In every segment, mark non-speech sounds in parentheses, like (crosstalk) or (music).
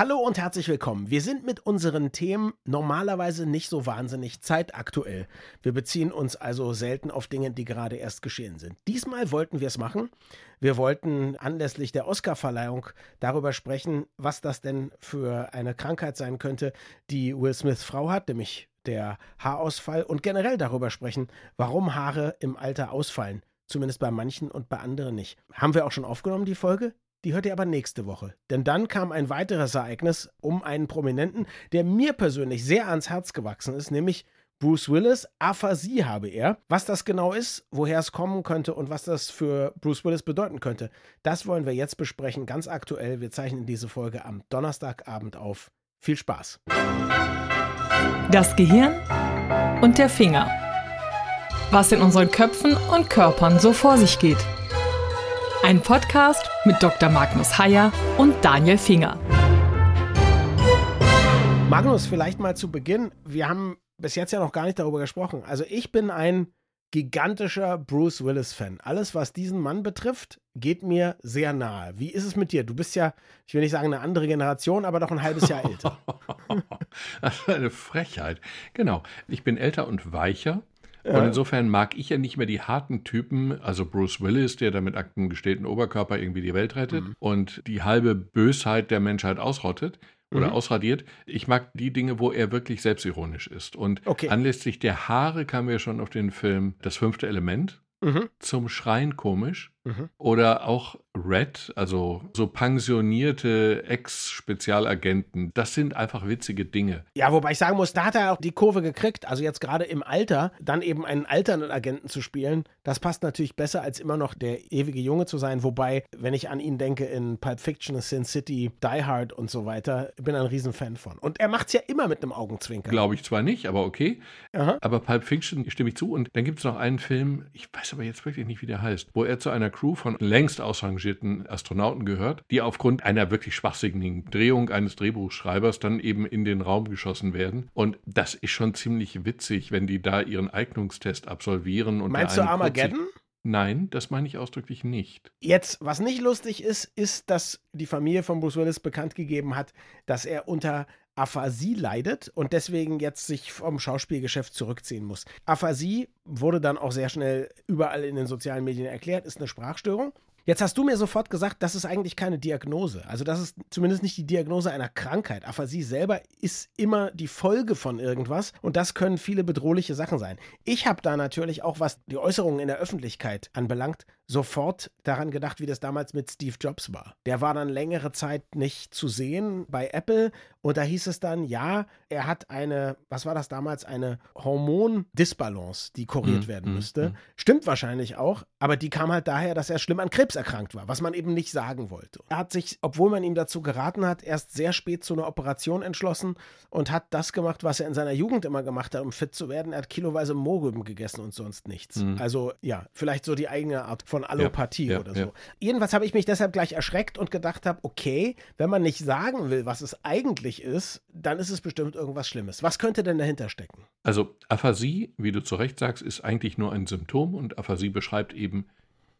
Hallo und herzlich willkommen. Wir sind mit unseren Themen normalerweise nicht so wahnsinnig zeitaktuell. Wir beziehen uns also selten auf Dinge, die gerade erst geschehen sind. Diesmal wollten wir es machen. Wir wollten anlässlich der Oscarverleihung darüber sprechen, was das denn für eine Krankheit sein könnte, die Will Smiths Frau hat, nämlich der Haarausfall und generell darüber sprechen, warum Haare im Alter ausfallen. Zumindest bei manchen und bei anderen nicht. Haben wir auch schon aufgenommen, die Folge? Die hört ihr aber nächste Woche. Denn dann kam ein weiteres Ereignis um einen Prominenten, der mir persönlich sehr ans Herz gewachsen ist, nämlich Bruce Willis. Aphasie habe er. Was das genau ist, woher es kommen könnte und was das für Bruce Willis bedeuten könnte, das wollen wir jetzt besprechen, ganz aktuell. Wir zeichnen diese Folge am Donnerstagabend auf. Viel Spaß. Das Gehirn und der Finger. Was in unseren Köpfen und Körpern so vor sich geht. Ein Podcast mit Dr. Magnus Heyer und Daniel Finger. Magnus, vielleicht mal zu Beginn. Wir haben bis jetzt ja noch gar nicht darüber gesprochen. Also ich bin ein gigantischer Bruce Willis-Fan. Alles, was diesen Mann betrifft, geht mir sehr nahe. Wie ist es mit dir? Du bist ja, ich will nicht sagen eine andere Generation, aber doch ein halbes Jahr älter. (laughs) das ist eine Frechheit. Genau. Ich bin älter und weicher. Und insofern mag ich ja nicht mehr die harten Typen, also Bruce Willis, der da mit einem gestählten Oberkörper irgendwie die Welt rettet mhm. und die halbe Bösheit der Menschheit ausrottet oder mhm. ausradiert. Ich mag die Dinge, wo er wirklich selbstironisch ist. Und okay. anlässlich der Haare kamen wir schon auf den Film Das fünfte Element. Mhm. Zum Schreien komisch. Mhm. Oder auch Red, also so pensionierte Ex-Spezialagenten, das sind einfach witzige Dinge. Ja, wobei ich sagen muss, da hat er auch die Kurve gekriegt. Also jetzt gerade im Alter, dann eben einen alternden Agenten zu spielen, das passt natürlich besser, als immer noch der ewige Junge zu sein. Wobei, wenn ich an ihn denke in Pulp Fiction, Sin City, Die Hard und so weiter, bin ein Riesenfan von. Und er macht es ja immer mit einem Augenzwinkern. Glaube ich zwar nicht, aber okay. Aha. Aber Pulp Fiction stimme ich zu. Und dann gibt es noch einen Film, ich weiß aber jetzt wirklich nicht, wie der heißt, wo er zu einer Crew von längst ausrangierten Astronauten gehört, die aufgrund einer wirklich schwachsinnigen Drehung eines Drehbuchschreibers dann eben in den Raum geschossen werden. Und das ist schon ziemlich witzig, wenn die da ihren Eignungstest absolvieren. Und Meinst du Armageddon? Nein, das meine ich ausdrücklich nicht. Jetzt, was nicht lustig ist, ist, dass die Familie von Bruce Willis bekannt gegeben hat, dass er unter Aphasie leidet und deswegen jetzt sich vom Schauspielgeschäft zurückziehen muss. Aphasie wurde dann auch sehr schnell überall in den sozialen Medien erklärt, ist eine Sprachstörung. Jetzt hast du mir sofort gesagt, das ist eigentlich keine Diagnose. Also das ist zumindest nicht die Diagnose einer Krankheit. Aphasie selber ist immer die Folge von irgendwas und das können viele bedrohliche Sachen sein. Ich habe da natürlich auch, was die Äußerungen in der Öffentlichkeit anbelangt, sofort daran gedacht, wie das damals mit Steve Jobs war. Der war dann längere Zeit nicht zu sehen bei Apple und da hieß es dann, ja, er hat eine, was war das damals, eine Hormondisbalance, die kuriert mm, werden müsste. Mm, Stimmt wahrscheinlich auch, aber die kam halt daher, dass er schlimm an Krebs erkrankt war, was man eben nicht sagen wollte. Er hat sich, obwohl man ihm dazu geraten hat, erst sehr spät zu einer Operation entschlossen und hat das gemacht, was er in seiner Jugend immer gemacht hat, um fit zu werden. Er hat kiloweise Mohrrüben gegessen und sonst nichts. Mm. Also ja, vielleicht so die eigene Art von Allopathie ja, ja, oder so. Ja. Jedenfalls habe ich mich deshalb gleich erschreckt und gedacht habe, okay, wenn man nicht sagen will, was es eigentlich ist, dann ist es bestimmt irgendwas Schlimmes. Was könnte denn dahinter stecken? Also Aphasie, wie du zu Recht sagst, ist eigentlich nur ein Symptom und Aphasie beschreibt eben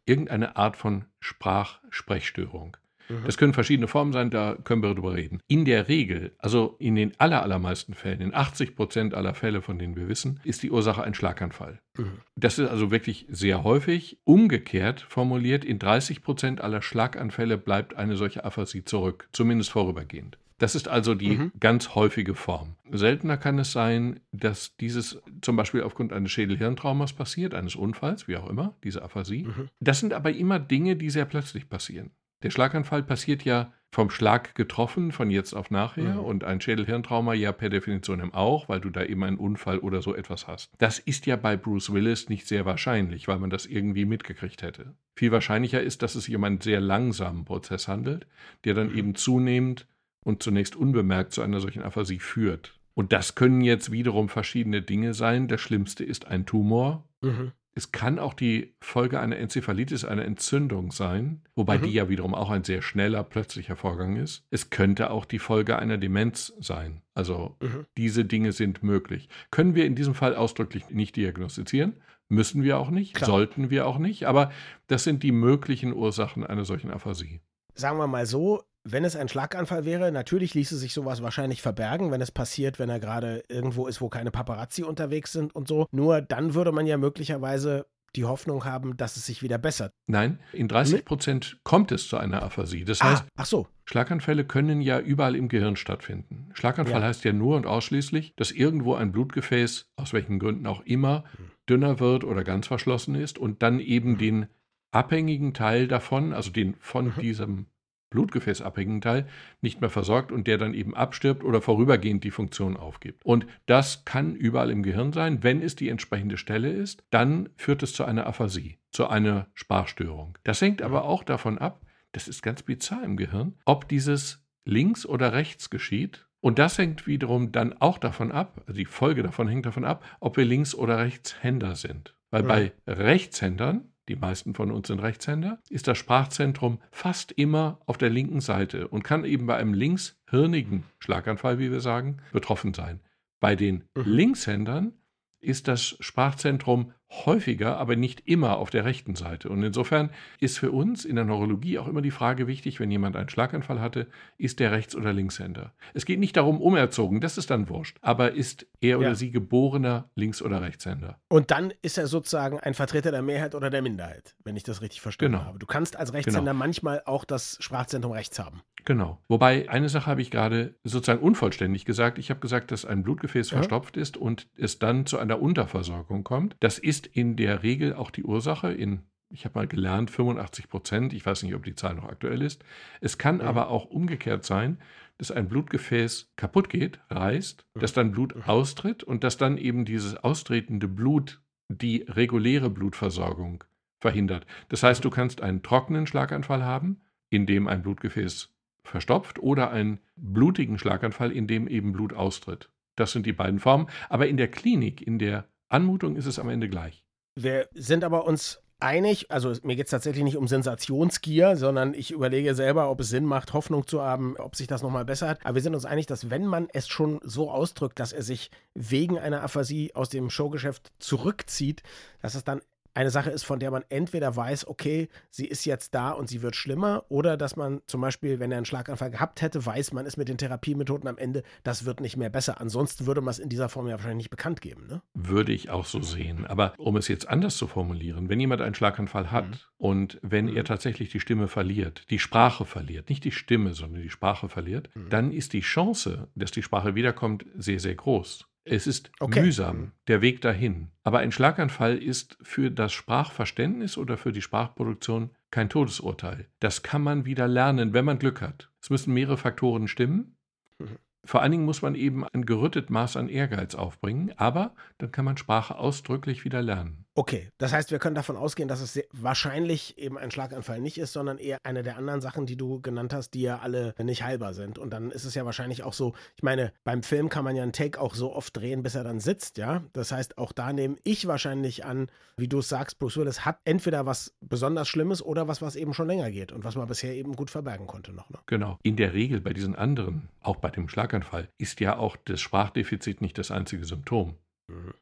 irgendeine Art von Sprach-Sprechstörung. Mhm. Das können verschiedene Formen sein, da können wir drüber reden. In der Regel, also in den allermeisten Fällen, in 80 Prozent aller Fälle, von denen wir wissen, ist die Ursache ein Schlaganfall. Mhm. Das ist also wirklich sehr häufig. Umgekehrt formuliert, in 30 Prozent aller Schlaganfälle bleibt eine solche Aphasie zurück, zumindest vorübergehend. Das ist also die mhm. ganz häufige Form. Seltener kann es sein, dass dieses zum Beispiel aufgrund eines Schädelhirntraumas passiert, eines Unfalls, wie auch immer, diese Aphasie. Mhm. Das sind aber immer Dinge, die sehr plötzlich passieren. Der Schlaganfall passiert ja vom Schlag getroffen, von jetzt auf nachher, mhm. und ein Schädelhirntrauma ja per Definition auch, weil du da eben einen Unfall oder so etwas hast. Das ist ja bei Bruce Willis nicht sehr wahrscheinlich, weil man das irgendwie mitgekriegt hätte. Viel wahrscheinlicher ist, dass es sich um einen sehr langsamen Prozess handelt, der dann mhm. eben zunehmend und zunächst unbemerkt zu einer solchen Aphasie führt. Und das können jetzt wiederum verschiedene Dinge sein. Das Schlimmste ist ein Tumor. Mhm. Es kann auch die Folge einer Enzephalitis, einer Entzündung sein, wobei mhm. die ja wiederum auch ein sehr schneller, plötzlicher Vorgang ist. Es könnte auch die Folge einer Demenz sein. Also mhm. diese Dinge sind möglich. Können wir in diesem Fall ausdrücklich nicht diagnostizieren, müssen wir auch nicht, Klar. sollten wir auch nicht, aber das sind die möglichen Ursachen einer solchen Aphasie sagen wir mal so, wenn es ein Schlaganfall wäre, natürlich ließe sich sowas wahrscheinlich verbergen, wenn es passiert, wenn er gerade irgendwo ist, wo keine Paparazzi unterwegs sind und so. Nur dann würde man ja möglicherweise die Hoffnung haben, dass es sich wieder bessert. Nein, in 30 Prozent kommt es zu einer Aphasie. Das heißt, ah, ach so. Schlaganfälle können ja überall im Gehirn stattfinden. Schlaganfall ja. heißt ja nur und ausschließlich, dass irgendwo ein Blutgefäß, aus welchen Gründen auch immer, hm. dünner wird oder ganz verschlossen ist und dann eben mhm. den abhängigen Teil davon, also den von mhm. diesem blutgefäßabhängigen Teil nicht mehr versorgt und der dann eben abstirbt oder vorübergehend die Funktion aufgibt. Und das kann überall im Gehirn sein. Wenn es die entsprechende Stelle ist, dann führt es zu einer Aphasie, zu einer Sprachstörung. Das hängt aber auch davon ab, das ist ganz bizarr im Gehirn, ob dieses links oder rechts geschieht. Und das hängt wiederum dann auch davon ab, also die Folge davon hängt davon ab, ob wir Links- oder Rechtshänder sind. Weil ja. bei Rechtshändern die meisten von uns sind Rechtshänder, ist das Sprachzentrum fast immer auf der linken Seite und kann eben bei einem linkshirnigen Schlaganfall, wie wir sagen, betroffen sein. Bei den mhm. Linkshändern ist das Sprachzentrum häufiger, aber nicht immer auf der rechten Seite. Und insofern ist für uns in der Neurologie auch immer die Frage wichtig, wenn jemand einen Schlaganfall hatte, ist der Rechts- oder Linkshänder? Es geht nicht darum, umerzogen, das ist dann wurscht, aber ist er oder ja. sie geborener Links- oder Rechtshänder? Und dann ist er sozusagen ein Vertreter der Mehrheit oder der Minderheit, wenn ich das richtig verstanden genau. habe. Du kannst als Rechtshänder genau. manchmal auch das Sprachzentrum rechts haben. Genau. Wobei, eine Sache habe ich gerade sozusagen unvollständig gesagt. Ich habe gesagt, dass ein Blutgefäß ja. verstopft ist und es dann zu einer Unterversorgung kommt. Das ist in der Regel auch die Ursache in ich habe mal gelernt, 85 Prozent, ich weiß nicht, ob die Zahl noch aktuell ist. Es kann ja. aber auch umgekehrt sein, dass ein Blutgefäß kaputt geht, reißt, dass dann Blut austritt und dass dann eben dieses austretende Blut die reguläre Blutversorgung verhindert. Das heißt, du kannst einen trockenen Schlaganfall haben, in dem ein Blutgefäß verstopft oder einen blutigen Schlaganfall, in dem eben Blut austritt. Das sind die beiden Formen. Aber in der Klinik, in der Anmutung ist es am Ende gleich. Wir sind aber uns einig, also mir geht es tatsächlich nicht um Sensationsgier, sondern ich überlege selber, ob es Sinn macht, Hoffnung zu haben, ob sich das nochmal bessert. Aber wir sind uns einig, dass wenn man es schon so ausdrückt, dass er sich wegen einer Aphasie aus dem Showgeschäft zurückzieht, dass es dann eine Sache ist, von der man entweder weiß, okay, sie ist jetzt da und sie wird schlimmer, oder dass man zum Beispiel, wenn er einen Schlaganfall gehabt hätte, weiß, man ist mit den Therapiemethoden am Ende, das wird nicht mehr besser. Ansonsten würde man es in dieser Form ja wahrscheinlich nicht bekannt geben. Ne? Würde ich auch so sehen. Aber um es jetzt anders zu formulieren, wenn jemand einen Schlaganfall hat mhm. und wenn mhm. er tatsächlich die Stimme verliert, die Sprache verliert, nicht die Stimme, sondern die Sprache verliert, mhm. dann ist die Chance, dass die Sprache wiederkommt, sehr, sehr groß. Es ist okay. mühsam, der Weg dahin. Aber ein Schlaganfall ist für das Sprachverständnis oder für die Sprachproduktion kein Todesurteil. Das kann man wieder lernen, wenn man Glück hat. Es müssen mehrere Faktoren stimmen. Mhm. Vor allen Dingen muss man eben ein gerüttet Maß an Ehrgeiz aufbringen, aber dann kann man Sprache ausdrücklich wieder lernen. Okay, das heißt, wir können davon ausgehen, dass es wahrscheinlich eben ein Schlaganfall nicht ist, sondern eher eine der anderen Sachen, die du genannt hast, die ja alle nicht heilbar sind. Und dann ist es ja wahrscheinlich auch so, ich meine, beim Film kann man ja einen Take auch so oft drehen, bis er dann sitzt, ja. Das heißt, auch da nehme ich wahrscheinlich an, wie du es sagst, Bruce Willis hat entweder was besonders Schlimmes oder was, was eben schon länger geht und was man bisher eben gut verbergen konnte noch. Ne? Genau. In der Regel bei diesen anderen, auch bei dem Schlaganfall, ist ja auch das Sprachdefizit nicht das einzige Symptom.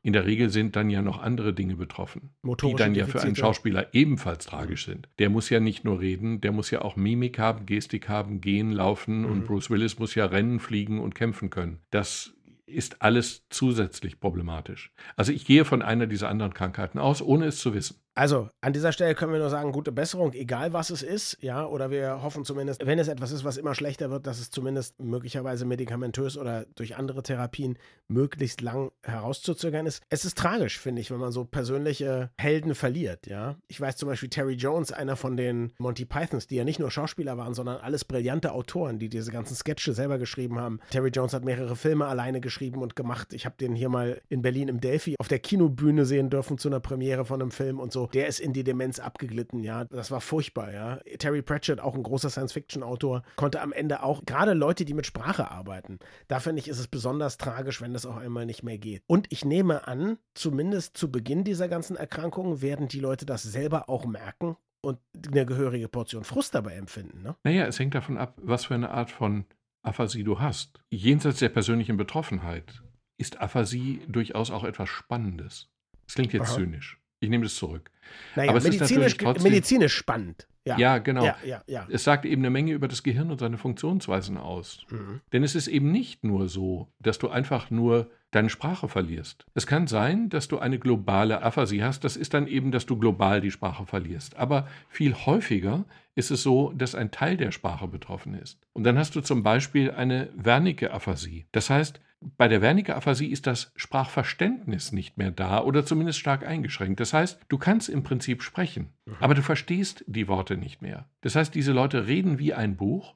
In der Regel sind dann ja noch andere Dinge betroffen, Motorische die dann ja für einen Schauspieler ebenfalls tragisch sind. Der muss ja nicht nur reden, der muss ja auch Mimik haben, Gestik haben, gehen, laufen mhm. und Bruce Willis muss ja rennen, fliegen und kämpfen können. Das ist alles zusätzlich problematisch. Also ich gehe von einer dieser anderen Krankheiten aus, ohne es zu wissen. Also, an dieser Stelle können wir nur sagen, gute Besserung, egal was es ist, ja, oder wir hoffen zumindest, wenn es etwas ist, was immer schlechter wird, dass es zumindest möglicherweise medikamentös oder durch andere Therapien möglichst lang herauszuzögern ist. Es ist tragisch, finde ich, wenn man so persönliche Helden verliert, ja. Ich weiß zum Beispiel Terry Jones, einer von den Monty Pythons, die ja nicht nur Schauspieler waren, sondern alles brillante Autoren, die diese ganzen Sketche selber geschrieben haben. Terry Jones hat mehrere Filme alleine geschrieben und gemacht. Ich habe den hier mal in Berlin im Delphi auf der Kinobühne sehen dürfen zu einer Premiere von einem Film und so der ist in die Demenz abgeglitten, ja. Das war furchtbar, ja. Terry Pratchett, auch ein großer Science-Fiction-Autor, konnte am Ende auch, gerade Leute, die mit Sprache arbeiten, da finde ich, ist es besonders tragisch, wenn das auch einmal nicht mehr geht. Und ich nehme an, zumindest zu Beginn dieser ganzen Erkrankungen werden die Leute das selber auch merken und eine gehörige Portion Frust dabei empfinden, ne? Naja, es hängt davon ab, was für eine Art von Aphasie du hast. Jenseits der persönlichen Betroffenheit ist Aphasie durchaus auch etwas Spannendes. Das klingt jetzt Aha. zynisch. Ich nehme das zurück. Naja, Aber medizinisch, trotzdem, medizinisch spannend. Ja, Ja, genau. Ja, ja. Es sagt eben eine Menge über das Gehirn und seine Funktionsweisen aus. Mhm. Denn es ist eben nicht nur so, dass du einfach nur deine Sprache verlierst. Es kann sein, dass du eine globale Aphasie hast. Das ist dann eben, dass du global die Sprache verlierst. Aber viel häufiger ist es so, dass ein Teil der Sprache betroffen ist. Und dann hast du zum Beispiel eine Wernicke-Aphasie. Das heißt, bei der Wernicke-Aphasie ist das Sprachverständnis nicht mehr da oder zumindest stark eingeschränkt. Das heißt, du kannst im Prinzip sprechen, aber du verstehst die Worte nicht mehr. Das heißt, diese Leute reden wie ein Buch,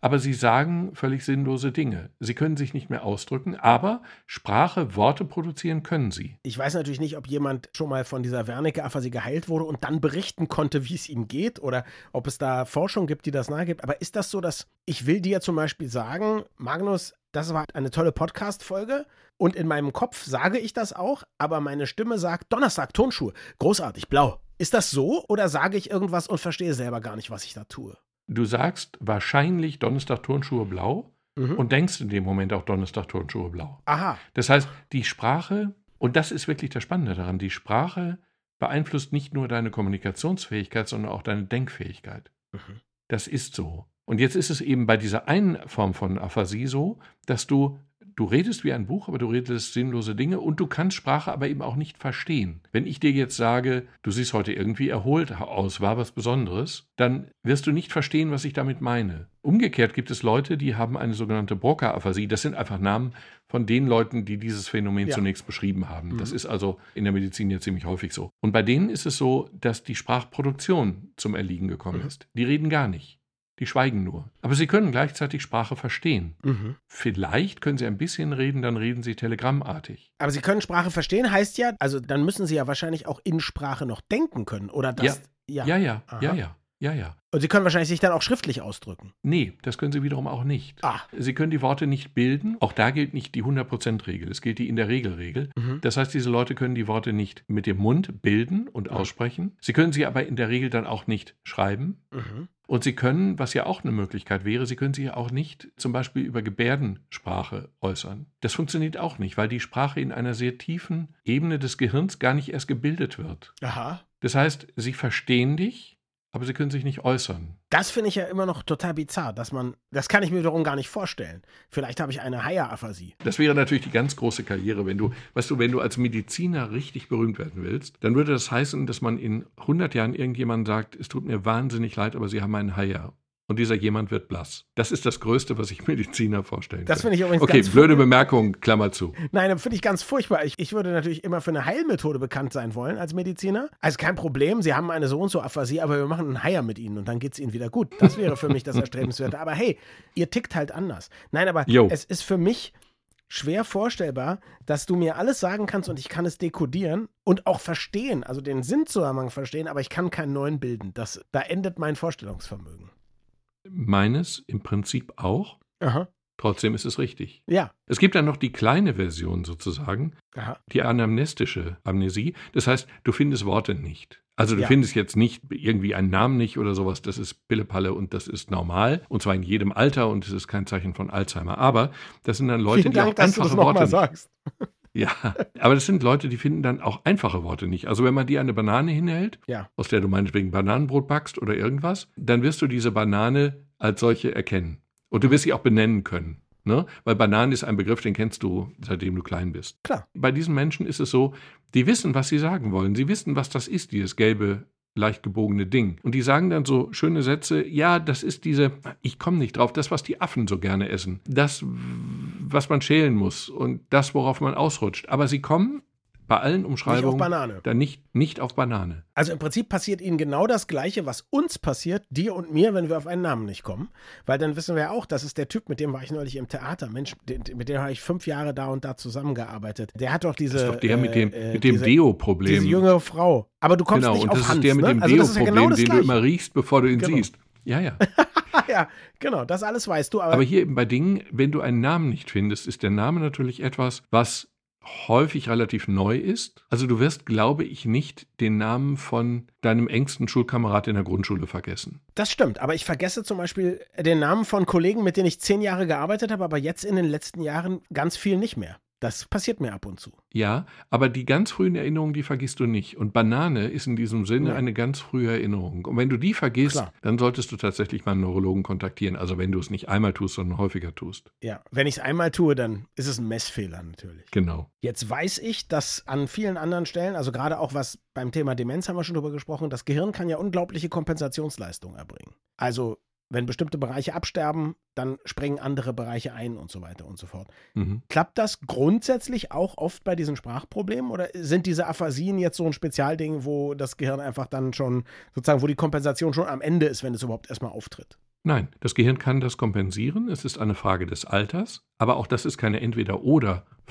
aber sie sagen völlig sinnlose Dinge. Sie können sich nicht mehr ausdrücken, aber Sprache, Worte produzieren können sie. Ich weiß natürlich nicht, ob jemand schon mal von dieser Wernicke-Aphasie geheilt wurde und dann berichten konnte, wie es ihm geht oder ob es da Forschung gibt, die das nahegibt. Aber ist das so, dass ich will dir zum Beispiel sagen, Magnus, das war eine tolle Podcast-Folge und in meinem Kopf sage ich das auch, aber meine Stimme sagt Donnerstag, Tonschuhe, großartig, blau. Ist das so oder sage ich irgendwas und verstehe selber gar nicht, was ich da tue? Du sagst wahrscheinlich Donnerstag Turnschuhe blau Mhm. und denkst in dem Moment auch Donnerstag Turnschuhe blau. Aha, Das heißt, die Sprache, und das ist wirklich das Spannende daran, die Sprache beeinflusst nicht nur deine Kommunikationsfähigkeit, sondern auch deine Denkfähigkeit. Mhm. Das ist so. Und jetzt ist es eben bei dieser einen Form von Aphasie so, dass du, du redest wie ein Buch, aber du redest sinnlose Dinge und du kannst Sprache aber eben auch nicht verstehen. Wenn ich dir jetzt sage, du siehst heute irgendwie erholt aus, war was Besonderes, dann wirst du nicht verstehen, was ich damit meine. Umgekehrt gibt es Leute, die haben eine sogenannte Broca-Aphasie. Das sind einfach Namen von den Leuten, die dieses Phänomen Ja. zunächst beschrieben haben. Mhm. Das ist also in der Medizin ja ziemlich häufig so. Und bei denen ist es so, dass die Sprachproduktion zum Erliegen gekommen Mhm. ist. Die reden gar nicht. Die schweigen nur. Aber sie können gleichzeitig Sprache verstehen. mhm. Vielleicht können sie ein bisschen reden, dann reden sie telegrammartig. Aber Sie können Sprache verstehen, heißt ja, also dann müssen Sie ja wahrscheinlich auch in Sprache noch denken können, oder das? Ja, ja, ja, Aha. ja, ja, ja, ja. Und Sie können wahrscheinlich sich dann auch schriftlich ausdrücken. Nee, das können sie wiederum auch nicht. Ah. Sie können die Worte nicht bilden. Auch da gilt nicht die 100%-Regel. Es gilt die in der Regel-Regel. Mhm. Das heißt, diese Leute können die Worte nicht mit dem Mund bilden und aussprechen. Sie können sie aber in der Regel dann auch nicht schreiben. Mhm. Und sie können, was ja auch eine Möglichkeit wäre, sie können sich ja auch nicht zum Beispiel über Gebärdensprache äußern. Das funktioniert auch nicht, weil die Sprache in einer sehr tiefen Ebene des Gehirns gar nicht erst gebildet wird. Aha. Das heißt, sie verstehen dich, aber sie können sich nicht äußern. Das finde ich ja immer noch total bizarr, dass man, das kann ich mir wiederum gar nicht vorstellen. Vielleicht habe ich eine Haier-Aphasie. Das wäre natürlich die ganz große Karriere, wenn du, weißt du, wenn du als Mediziner richtig berühmt werden willst, dann würde das heißen, dass man in 100 Jahren irgendjemand sagt, es tut mir wahnsinnig leid, aber sie haben einen Haier. Und dieser jemand wird blass. Das ist das Größte, was sich (laughs) Mediziner vorstellen Das können. finde ich übrigens Okay, blöde Bemerkung, Klammer zu. Nein, das finde ich ganz furchtbar. Ich, ich würde natürlich immer für eine Heilmethode bekannt sein wollen als Mediziner. Also kein Problem, Sie haben eine so und so Aphasie, aber wir machen einen Haier mit Ihnen und dann geht es Ihnen wieder gut. Das wäre für mich das (laughs) Erstrebenswerte. Aber hey, ihr tickt halt anders. Nein, aber Jo. es ist für mich schwer vorstellbar, dass du mir alles sagen kannst und ich kann es dekodieren und auch verstehen, also den Sinnzusammenhang verstehen, aber ich kann keinen neuen bilden. Das, da endet mein Vorstellungsvermögen. Meines im Prinzip auch. Aha. Trotzdem ist es richtig. Ja. Es gibt dann noch die kleine Version sozusagen, Aha. die anamnestische Amnesie. Das heißt, du findest Worte nicht. Also du Ja. findest jetzt nicht irgendwie einen Namen nicht oder sowas. Das ist Pillepalle und das ist normal. Und zwar in jedem Alter und es ist kein Zeichen von Alzheimer. Aber das sind dann Leute, Vielen die auch Dank, dass du das einfache Worte sagst. Ja, aber das sind Leute, die finden dann auch einfache Worte nicht. Also wenn man dir eine Banane hinhält, Ja. aus der du meinetwegen Bananenbrot backst oder irgendwas, dann wirst du diese Banane als solche erkennen. Und du wirst sie auch benennen können. Ne? Weil Banane ist ein Begriff, den kennst du, seitdem du klein bist. Klar. Bei diesen Menschen ist es so, die wissen, was sie sagen wollen. Sie wissen, was das ist, dieses gelbe, leicht gebogene Ding. Und die sagen dann so schöne Sätze, ja, das ist diese, ich komme nicht drauf, das, was die Affen so gerne essen. Das, was man schälen muss und das, worauf man ausrutscht. Aber sie kommen bei allen Umschreibungen Banane. dann nicht, nicht auf Banane. Also im Prinzip passiert ihnen genau das Gleiche, was uns passiert, dir und mir, wenn wir auf einen Namen nicht kommen. Weil dann wissen wir ja auch, das ist der Typ, mit dem war ich neulich im Theater. Mensch, mit dem habe ich fünf Jahre da und da zusammengearbeitet. Der hat doch diese. Das ist doch der mit dem, äh, mit dem diese, Deo-Problem. Diese jüngere Frau. Aber du kommst genau, nicht und auf das Hans, ist der mit ne? dem also ist ja Deo-Problem, genau den du immer riechst, bevor du ihn Genau. siehst. Ja, ja. (laughs) ja, genau, das alles weißt du. Aber, Aber hier eben bei Dingen, wenn du einen Namen nicht findest, ist der Name natürlich etwas, was häufig relativ neu ist. Also du wirst, glaube ich, nicht den Namen von deinem engsten Schulkamerad in der Grundschule vergessen. das stimmt. Aber ich vergesse zum Beispiel den Namen von Kollegen, mit denen ich zehn Jahre gearbeitet habe, aber jetzt in den letzten Jahren ganz viel nicht mehr. Das passiert mir ab und zu. Ja, aber die ganz frühen Erinnerungen, die vergisst du nicht. Und Banane ist in diesem Sinne Ja. eine ganz frühe Erinnerung. Und wenn du die vergisst, Klar. dann solltest du tatsächlich mal einen Neurologen kontaktieren. Also wenn du es nicht einmal tust, sondern häufiger tust. Ja, wenn ich es einmal tue, dann ist es ein Messfehler natürlich. Genau. Jetzt weiß ich, dass an vielen anderen Stellen, also gerade auch was beim Thema Demenz haben wir schon drüber gesprochen, das Gehirn kann ja unglaubliche Kompensationsleistungen erbringen. Also wenn bestimmte Bereiche absterben, dann springen andere Bereiche ein und so weiter und so fort. Mhm. Klappt das grundsätzlich auch oft bei diesen Sprachproblemen oder sind diese Aphasien jetzt so ein Spezialding, wo das Gehirn einfach dann schon sozusagen, wo die Kompensation schon am Ende ist, wenn es überhaupt erstmal auftritt? Nein, das Gehirn kann das kompensieren. Es ist eine Frage des Alters. Aber auch das ist keine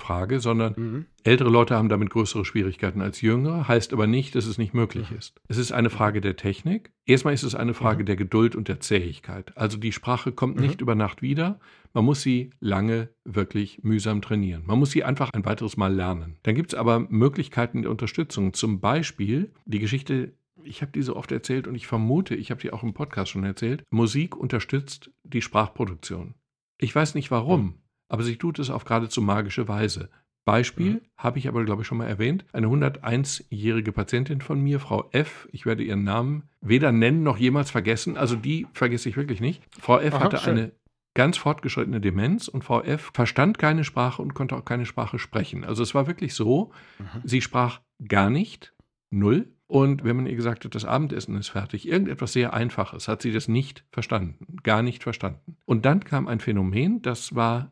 Entweder-Oder-Frage, sondern Mhm. ältere Leute haben damit größere Schwierigkeiten als jüngere. Heißt aber nicht, dass es nicht möglich ist. Es ist eine Frage der Technik. Erstmal ist es eine Frage der Geduld und der Zähigkeit. Also die Sprache kommt Mhm. nicht über Nacht wieder. Man muss sie lange wirklich mühsam trainieren. Man muss sie einfach ein weiteres Mal lernen. Dann gibt es aber Möglichkeiten der Unterstützung. Zum Beispiel die Geschichte ich habe die so oft erzählt und ich vermute, ich habe die auch im Podcast schon erzählt, Musik unterstützt die Sprachproduktion. Ich weiß nicht warum, aber sie tut es auf geradezu magische Weise. Beispiel Mhm. habe ich aber, glaube ich, schon mal erwähnt. Eine 101-jährige Patientin von mir, Frau F., ich werde ihren Namen weder nennen noch jemals vergessen, also die vergesse ich wirklich nicht. Frau F. Aha, hatte schön. eine ganz fortgeschrittene Demenz und Frau F. verstand keine Sprache und konnte auch keine Sprache sprechen. Also es war wirklich so, Mhm. sie sprach gar nicht, null. Und wenn man ihr gesagt hat, das Abendessen ist fertig, irgendetwas sehr Einfaches, hat sie das nicht verstanden, gar nicht verstanden. Und dann kam ein Phänomen, das war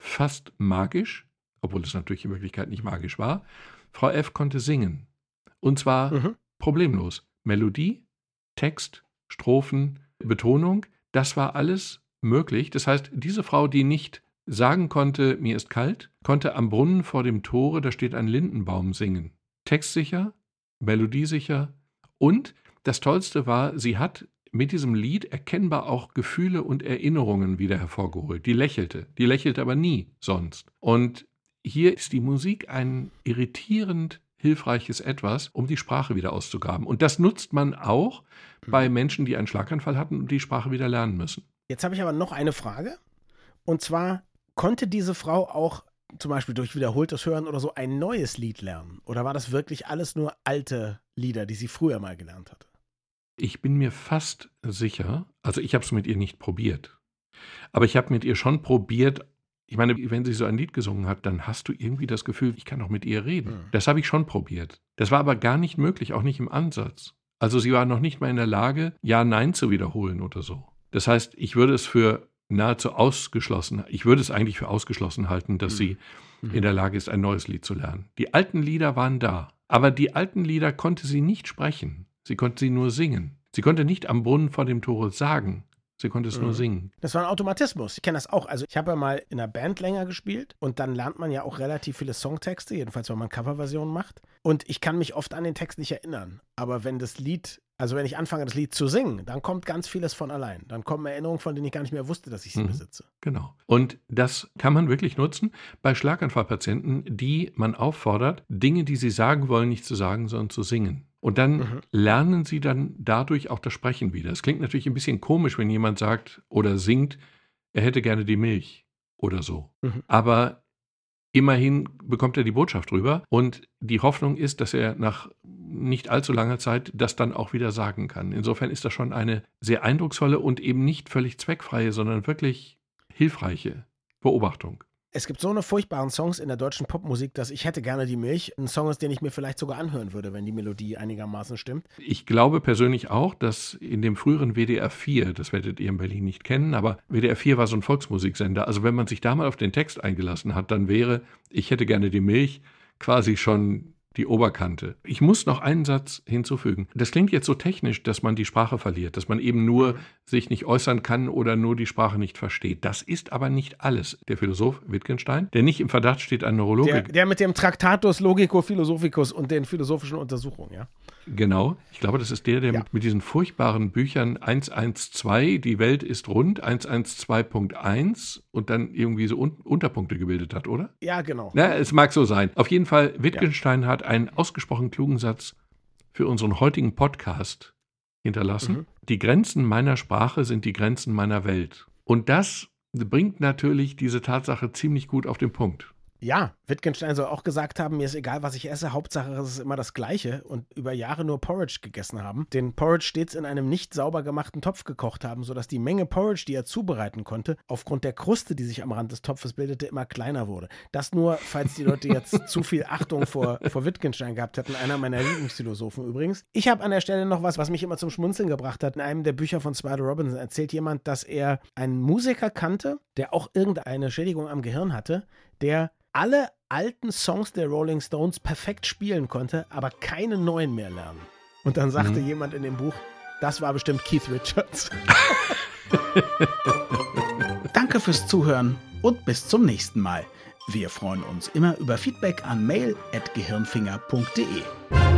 fast magisch, obwohl es natürlich in Wirklichkeit nicht magisch war. Frau F. konnte singen. Und zwar Mhm. problemlos. Melodie, Text, Strophen, Betonung, das war alles möglich. Das heißt, diese Frau, die nicht sagen konnte, mir ist kalt, konnte am Brunnen vor dem Tore, da steht ein Lindenbaum, singen. Textsicher, melodiesicher und das Tollste war, sie hat mit diesem Lied erkennbar auch Gefühle und Erinnerungen wieder hervorgeholt. Die lächelte, die lächelte aber nie sonst. Und hier ist die Musik ein irritierend hilfreiches Etwas, um die Sprache wieder auszugraben. Und das nutzt man auch bei Menschen, die einen Schlaganfall hatten und die Sprache wieder lernen müssen. Jetzt habe ich aber noch eine Frage. Und zwar, konnte diese Frau auch zum Beispiel durch wiederholtes Hören oder so ein neues Lied lernen? Oder war das wirklich alles nur alte Lieder, die sie früher mal gelernt hatte? Ich bin mir fast sicher, also ich habe es mit ihr nicht probiert, aber ich habe mit ihr schon probiert, ich meine, wenn sie so ein Lied gesungen hat, dann hast du irgendwie das Gefühl, ich kann auch mit ihr reden. Mhm. Das habe ich schon probiert. Das war aber gar nicht möglich, auch nicht im Ansatz. Also sie war noch nicht mal in der Lage, Ja, Nein zu wiederholen oder so. Das heißt, ich würde es für nahezu ausgeschlossen, ich würde es eigentlich für ausgeschlossen halten, dass Mhm. sie Mhm. in der Lage ist, ein neues Lied zu lernen. Die alten Lieder waren da, aber die alten Lieder konnte sie nicht sprechen. Sie konnte sie nur singen. Sie konnte nicht am Brunnen vor dem Tore sagen. Sie konnte es nur Mhm. singen. Das war ein Automatismus. Ich kenne das auch. Also ich habe ja mal in einer Band länger gespielt und dann lernt man ja auch relativ viele Songtexte, jedenfalls wenn man Coverversionen macht. Und ich kann mich oft an den Text nicht erinnern. Aber wenn das Lied, also wenn ich anfange, das Lied zu singen, dann kommt ganz vieles von allein. Dann kommen Erinnerungen, von denen ich gar nicht mehr wusste, dass ich sie Mhm. besitze. Genau. Und das kann man wirklich nutzen bei Schlaganfallpatienten, die man auffordert, Dinge, die sie sagen wollen, nicht zu sagen, sondern zu singen. Und dann Mhm. lernen sie dann dadurch auch das Sprechen wieder. Es klingt natürlich ein bisschen komisch, wenn jemand sagt oder singt, er hätte gerne die Milch oder so. Mhm. Aber immerhin bekommt er die Botschaft rüber und die Hoffnung ist, dass er nach nicht allzu langer Zeit das dann auch wieder sagen kann. Insofern ist das schon eine sehr eindrucksvolle und eben nicht völlig zweckfreie, sondern wirklich hilfreiche Beobachtung. Es gibt so eine furchtbaren Songs in der deutschen Popmusik, dass ich hätte gerne die Milch. Ein Song ist, den ich mir vielleicht sogar anhören würde, wenn die Melodie einigermaßen stimmt. Ich glaube persönlich auch, dass in dem früheren WDR 4, das werdet ihr in Berlin nicht kennen, aber WDR 4 war so ein Volksmusiksender. Also wenn man sich da mal auf den Text eingelassen hat, dann wäre, ich hätte gerne die Milch, quasi schon die Oberkante. Ich muss noch einen Satz hinzufügen. Das klingt jetzt so technisch, dass man die Sprache verliert, dass man eben nur sich nicht äußern kann oder nur die Sprache nicht versteht. Das ist aber nicht alles. Der Philosoph Wittgenstein, der nicht im Verdacht steht, ein Neurologe Der, der mit dem Traktatus Logico Philosophicus und den philosophischen Untersuchungen, ja. Genau, ich glaube, das ist der, der Ja. mit, diesen furchtbaren Büchern 112, die Welt ist rund, 112.1 und dann irgendwie so Un Unterpunkte gebildet hat, oder? Ja, genau. Na, es mag so sein. Auf jeden Fall, Wittgenstein hat einen ausgesprochen klugen Satz für unseren heutigen Podcast hinterlassen. Mhm. Die Grenzen meiner Sprache sind die Grenzen meiner Welt. Und das bringt natürlich diese Tatsache ziemlich gut auf den Punkt. Ja, Wittgenstein soll auch gesagt haben, mir ist egal, was ich esse, Hauptsache es ist immer das Gleiche und über Jahre nur Porridge gegessen haben. Den Porridge stets in einem nicht sauber gemachten Topf gekocht haben, sodass die Menge Porridge, die er zubereiten konnte, aufgrund der Kruste, die sich am Rand des Topfes bildete, immer kleiner wurde. Das nur, falls die Leute jetzt (laughs) zu viel Achtung vor, vor Wittgenstein gehabt hätten, einer meiner Lieblingsphilosophen übrigens. Ich habe an der Stelle noch was, was mich immer zum Schmunzeln gebracht hat. In einem der Bücher von Spider Robinson erzählt jemand, dass er einen Musiker kannte, der auch irgendeine Schädigung am Gehirn hatte, der alle alten Songs der Rolling Stones perfekt spielen konnte, aber keine neuen mehr lernen. Und dann sagte mhm. jemand in dem Buch, das war bestimmt Keith Richards. (laughs) Danke fürs Zuhören und bis zum nächsten Mal. Wir freuen uns immer über Feedback an mail.gehirnfinger.de.